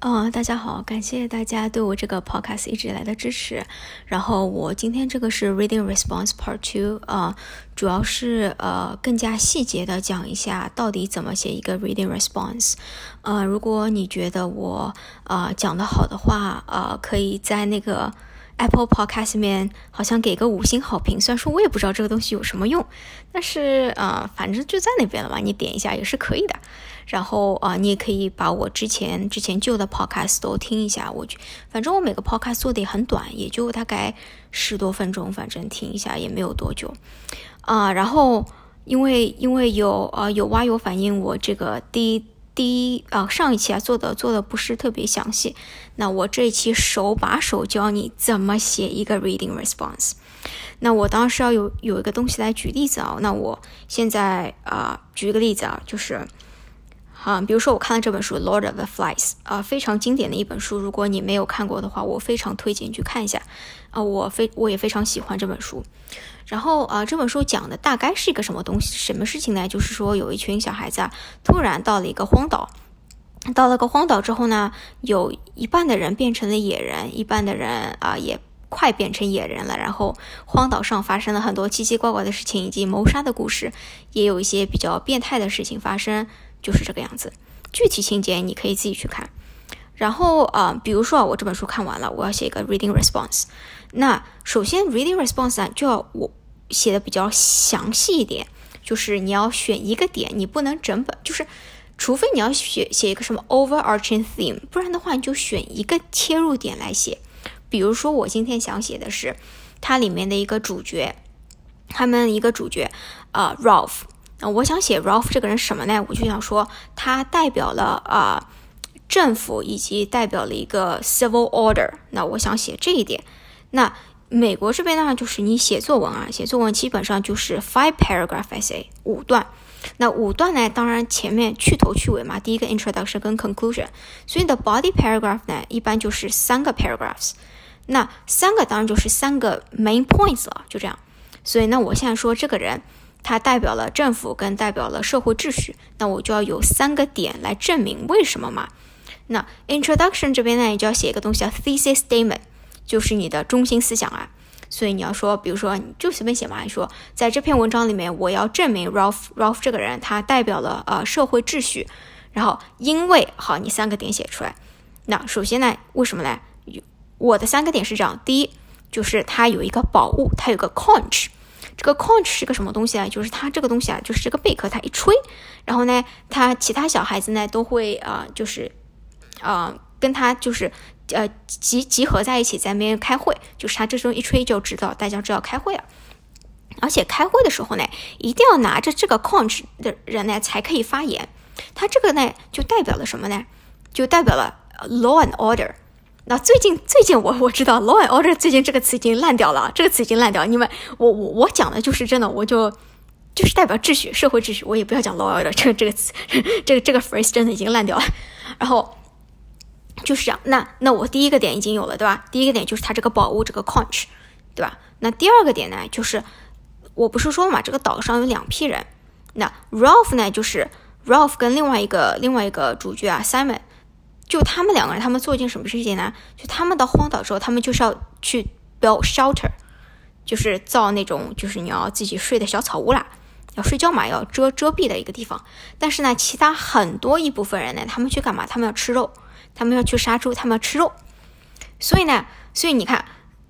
嗯，大家好，感谢大家对我这个 podcast 一直以来的支持。然后我今天这个是 reading response part two，啊，主要是呃更加细节的讲一下到底怎么写一个 reading response。呃，如果你觉得我呃讲的好的话，呃，可以在那个。Apple Podcast 里面好像给个五星好评，虽然说我也不知道这个东西有什么用，但是啊，反正就在那边了嘛，你点一下也是可以的。然后啊，你也可以把我之前之前旧的 Podcast 都听一下，我反正我每个 Podcast 做的也很短，也就大概十多分钟，反正听一下也没有多久啊。然后因为因为有啊有蛙友反映我这个第一。第一啊，上一期啊做的做的不是特别详细，那我这一期手把手教你怎么写一个 reading response。那我当时要有有一个东西来举例子啊，那我现在啊举个例子啊，就是啊，比如说我看了这本书《Lord of the Flies》啊，非常经典的一本书，如果你没有看过的话，我非常推荐你去看一下啊，我非我也非常喜欢这本书。然后啊，这本书讲的大概是一个什么东西？什么事情呢？就是说有一群小孩子啊，突然到了一个荒岛，到了个荒岛之后呢，有一半的人变成了野人，一半的人啊也快变成野人了。然后荒岛上发生了很多奇奇怪怪的事情，以及谋杀的故事，也有一些比较变态的事情发生，就是这个样子。具体情节你可以自己去看。然后啊，比如说啊，我这本书看完了，我要写一个 reading response。那首先 reading response 呢，就要我写的比较详细一点，就是你要选一个点，你不能整本，就是除非你要写写一个什么 overarching theme，不然的话你就选一个切入点来写。比如说我今天想写的是它里面的一个主角，他们一个主角啊 Ralph，我想写 Ralph 这个人什么呢？我就想说他代表了啊。政府以及代表了一个 civil order，那我想写这一点。那美国这边的话，就是你写作文啊，写作文基本上就是 five paragraph essay 五段。那五段呢，当然前面去头去尾嘛，第一个 introduction 跟 conclusion，所以你的 body paragraph 呢，一般就是三个 paragraphs。那三个当然就是三个 main points 了，就这样。所以那我现在说这个人，它代表了政府跟代表了社会秩序，那我就要有三个点来证明为什么嘛。那 introduction 这边呢，你就要写一个东西叫 thesis statement，就是你的中心思想啊。所以你要说，比如说你就随便写嘛，你说在这篇文章里面，我要证明 Ralph Ralph 这个人他代表了呃社会秩序。然后因为好，你三个点写出来。那首先呢，为什么呢？我的三个点是这样：第一，就是它有一个宝物，它有个 conch。这个 conch 是个什么东西啊？就是它这个东西啊，就是这个贝壳，它一吹，然后呢，它其他小孩子呢都会啊，就是。啊，跟他就是呃集集合在一起，在那边开会，就是他这时候一吹就知道大家知道开会了。而且开会的时候呢，一定要拿着这个 conch 的人呢才可以发言。他这个呢就代表了什么呢？就代表了 law and order。那最近最近我我知道 law and order 最近这个词已经烂掉了，这个词已经烂掉。你们我我我讲的就是真的，我就就是代表秩序，社会秩序。我也不要讲 law and order 这个这个词，这个这个 phrase 真的已经烂掉了。然后。就是这样，那那我第一个点已经有了，对吧？第一个点就是它这个宝物，这个 conch，对吧？那第二个点呢，就是我不是说嘛，这个岛上有两批人，那 Ralph 呢，就是 Ralph 跟另外一个另外一个主角啊 Simon，就他们两个人，他们做一件什么事情呢？就他们到荒岛之后，他们就是要去 build shelter，就是造那种就是你要自己睡的小草屋啦，要睡觉嘛，要遮遮蔽的一个地方。但是呢，其他很多一部分人呢，他们去干嘛？他们要吃肉。他们要去杀猪，他们要吃肉，所以呢，所以你看，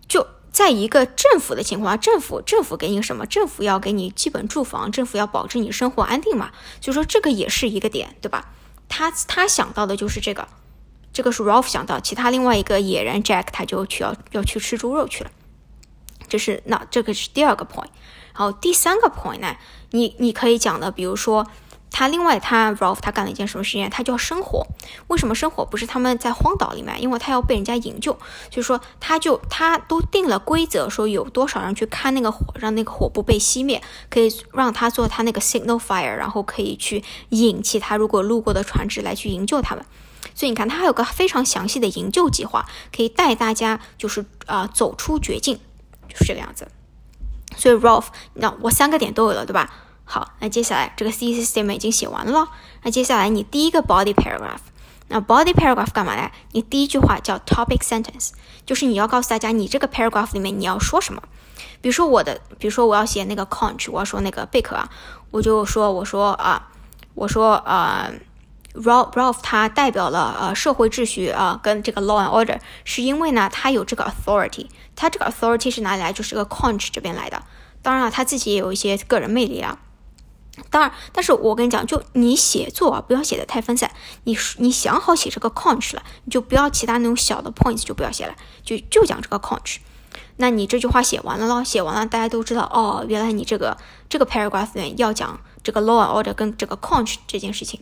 就在一个政府的情况下，政府政府给你什么？政府要给你基本住房，政府要保证你生活安定嘛。就说这个也是一个点，对吧？他他想到的就是这个，这个是 Ralph 想到，其他另外一个野人 Jack 他就去要要去吃猪肉去了。这是那这个是第二个 point，然后第三个 point 呢，你你可以讲的，比如说。他另外，他 Ralph 他干了一件什么事情？他就要生火。为什么生火？不是他们在荒岛里面，因为他要被人家营救。就是说，他就他都定了规则，说有多少人去看那个火，让那个火不被熄灭，可以让他做他那个 signal fire，然后可以去引其他如果路过的船只来去营救他们。所以你看，他还有个非常详细的营救计划，可以带大家就是啊走出绝境，就是这个样子。所以 Ralph，那我三个点都有了，对吧？好，那接下来这个 thesis statement 已经写完了。那接下来你第一个 body paragraph，那 body paragraph 干嘛呢？你第一句话叫 topic sentence，就是你要告诉大家你这个 paragraph 里面你要说什么。比如说我的，比如说我要写那个 conch，我要说那个贝壳啊，我就说我说啊，我说啊，Ralph Ralph 他代表了呃社会秩序啊跟这个 law and order，是因为呢他有这个 authority，他这个 authority 是哪里来？就是个 conch 这边来的。当然了，他自己也有一些个人魅力啊。当然，但是我跟你讲，就你写作啊，不要写的太分散。你你想好写这个 conch 了，你就不要其他那种小的 points 就不要写了，就就讲这个 conch。那你这句话写完了咯，写完了，大家都知道哦，原来你这个这个 paragraph 要讲这个 law and order 跟这个 conch 这件事情。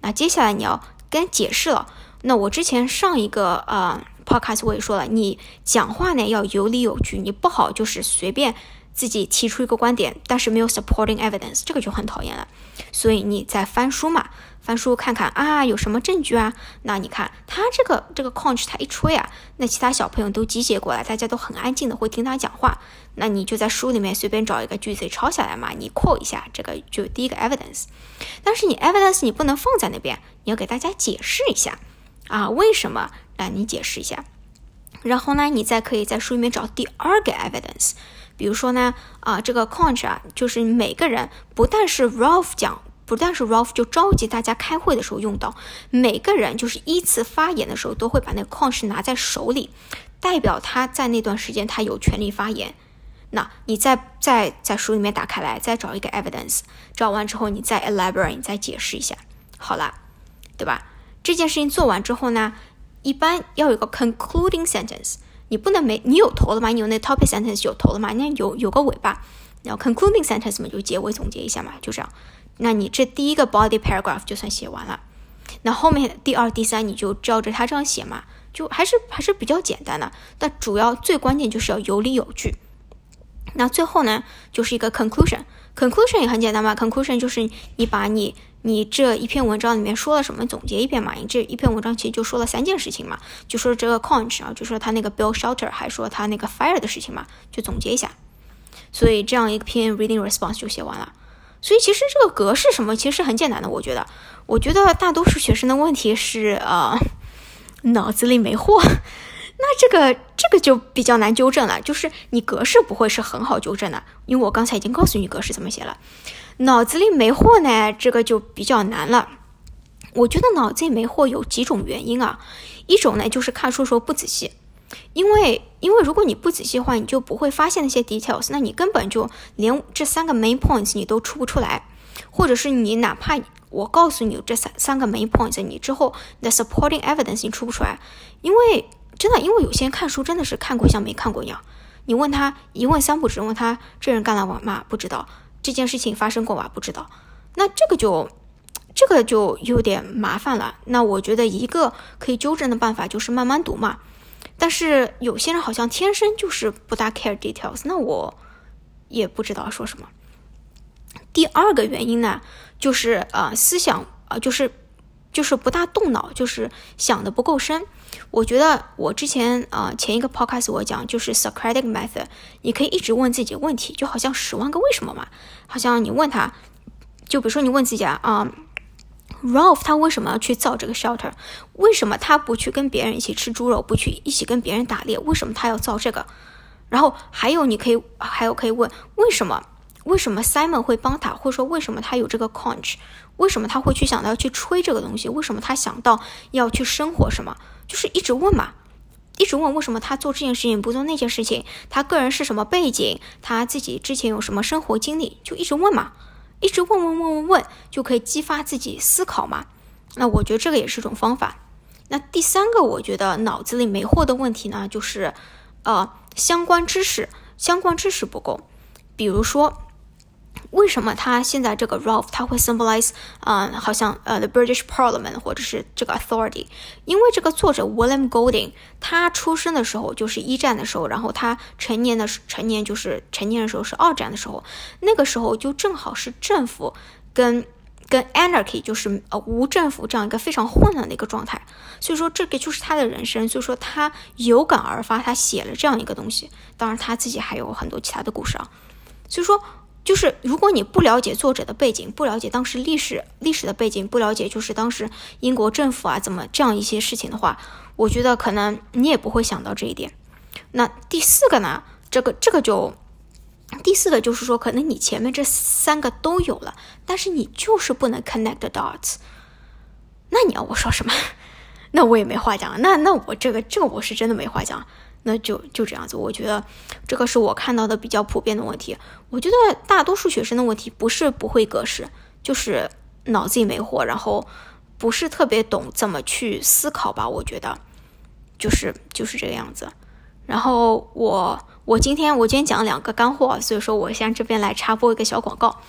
那接下来你要跟解释了。那我之前上一个呃 podcast 我也说了，你讲话呢要有理有据，你不好就是随便。自己提出一个观点，但是没有 supporting evidence，这个就很讨厌了。所以你在翻书嘛，翻书看看啊，有什么证据啊？那你看他这个这个 conch 他一吹啊，那其他小朋友都集结过来，大家都很安静的会听他讲话。那你就在书里面随便找一个句子抄下来嘛，你 quote 一下，这个就第一个 evidence。但是你 evidence 你不能放在那边，你要给大家解释一下啊，为什么？那你解释一下。然后呢，你再可以在书里面找第二个 evidence。比如说呢，啊，这个 conch 啊，就是每个人不但是 Ralph 讲，不但是 Ralph 就召集大家开会的时候用到，每个人就是依次发言的时候都会把那个 conch 拿在手里，代表他在那段时间他有权利发言。那你再再在书里面打开来，再找一个 evidence，找完之后你再 elaborate，你再解释一下，好了，对吧？这件事情做完之后呢，一般要有个 concluding sentence。你不能没你有头了吗？你有那 topic sentence 有头了吗？那有有个尾巴，然后 concluding sentence 嘛，就结尾总结一下嘛，就这样。那你这第一个 body paragraph 就算写完了，那后面第二、第三你就照着它这样写嘛，就还是还是比较简单的。但主要最关键就是要有理有据。那最后呢，就是一个 conclusion，conclusion 也很简单嘛，conclusion 就是你把你。你这一篇文章里面说了什么？总结一遍嘛。你这一篇文章其实就说了三件事情嘛，就说这个 conch 啊，就说他那个 build shelter，还说他那个 fire 的事情嘛，就总结一下。所以这样一篇 reading response 就写完了。所以其实这个格式什么其实很简单的，我觉得。我觉得大多数学生的问题是呃脑子里没货。那这个这个就比较难纠正了，就是你格式不会是很好纠正的，因为我刚才已经告诉你格式怎么写了。脑子里没货呢，这个就比较难了。我觉得脑子里没货有几种原因啊，一种呢就是看书时候不仔细，因为因为如果你不仔细的话，你就不会发现那些 details，那你根本就连这三个 main points 你都出不出来，或者是你哪怕我告诉你这三三个 main points，你之后的 supporting evidence 你出不出来，因为。真的，因为有些人看书真的是看过像没看过一样。你问他一问三不知，问他这人干了嘛？不知道这件事情发生过吗？不知道。那这个就这个就有点麻烦了。那我觉得一个可以纠正的办法就是慢慢读嘛。但是有些人好像天生就是不大 care details，那我也不知道说什么。第二个原因呢，就是呃思想啊，就是就是不大动脑，就是想的不够深。我觉得我之前啊前一个 podcast 我讲就是 Socratic method，你可以一直问自己问题，就好像十万个为什么嘛。好像你问他，就比如说你问自己啊，Ralph 他为什么要去造这个 shelter？为什么他不去跟别人一起吃猪肉，不去一起跟别人打猎？为什么他要造这个？然后还有你可以还有可以问为什么？为什么 Simon 会帮他？或者说为什么他有这个 conch？为什么他会去想到要去吹这个东西？为什么他想到要去生活什么？就是一直问嘛，一直问为什么他做这件事情不做那件事情？他个人是什么背景？他自己之前有什么生活经历？就一直问嘛，一直问问问问问，就可以激发自己思考嘛。那我觉得这个也是一种方法。那第三个，我觉得脑子里没货的问题呢，就是呃相关知识相关知识不够，比如说。为什么他现在这个 Ralph 他会 symbolize 啊，好像呃 the British Parliament 或者是这个 authority？因为这个作者 William Golding 他出生的时候就是一战的时候，然后他成年的成年就是成年的时候是二战的时候，那个时候就正好是政府跟跟 anarchy 就是呃无政府这样一个非常混乱的一个状态，所以说这个就是他的人生，所以说他有感而发，他写了这样一个东西。当然他自己还有很多其他的故事啊，所以说。就是如果你不了解作者的背景，不了解当时历史历史的背景，不了解就是当时英国政府啊怎么这样一些事情的话，我觉得可能你也不会想到这一点。那第四个呢？这个这个就第四个就是说，可能你前面这三个都有了，但是你就是不能 connect the dots。那你要我说什么？那我也没话讲。那那我这个这个我是真的没话讲。那就就这样子，我觉得这个是我看到的比较普遍的问题。我觉得大多数学生的问题不是不会格式，就是脑子里没货，然后不是特别懂怎么去思考吧。我觉得就是就是这个样子。然后我我今天我今天讲两个干货，所以说我先这边来插播一个小广告。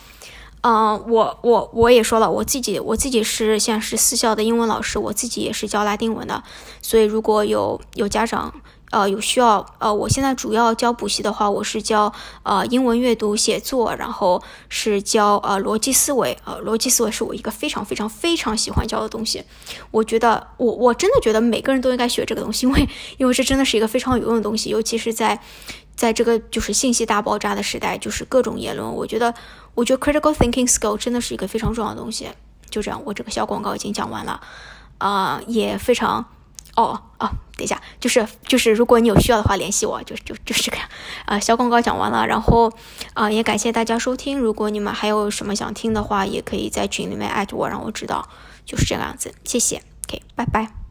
嗯，我我我也说了，我自己我自己是现在是私校的英文老师，我自己也是教拉丁文的，所以如果有有家长。呃，有需要呃，我现在主要教补习的话，我是教呃英文阅读写作，然后是教呃逻辑思维，呃逻辑思维是我一个非常非常非常喜欢教的东西。我觉得我我真的觉得每个人都应该学这个东西，因为因为这真的是一个非常有用的东西，尤其是在在这个就是信息大爆炸的时代，就是各种言论，我觉得我觉得 critical thinking skill 真的是一个非常重要的东西。就这样，我这个小广告已经讲完了，啊，也非常。哦哦，等一下，就是就是，如果你有需要的话，联系我，就就就是这个样。啊，小广告讲完了，然后啊，也感谢大家收听。如果你们还有什么想听的话，也可以在群里面艾特我，让我知道。就是这个样子，谢谢。OK，拜拜。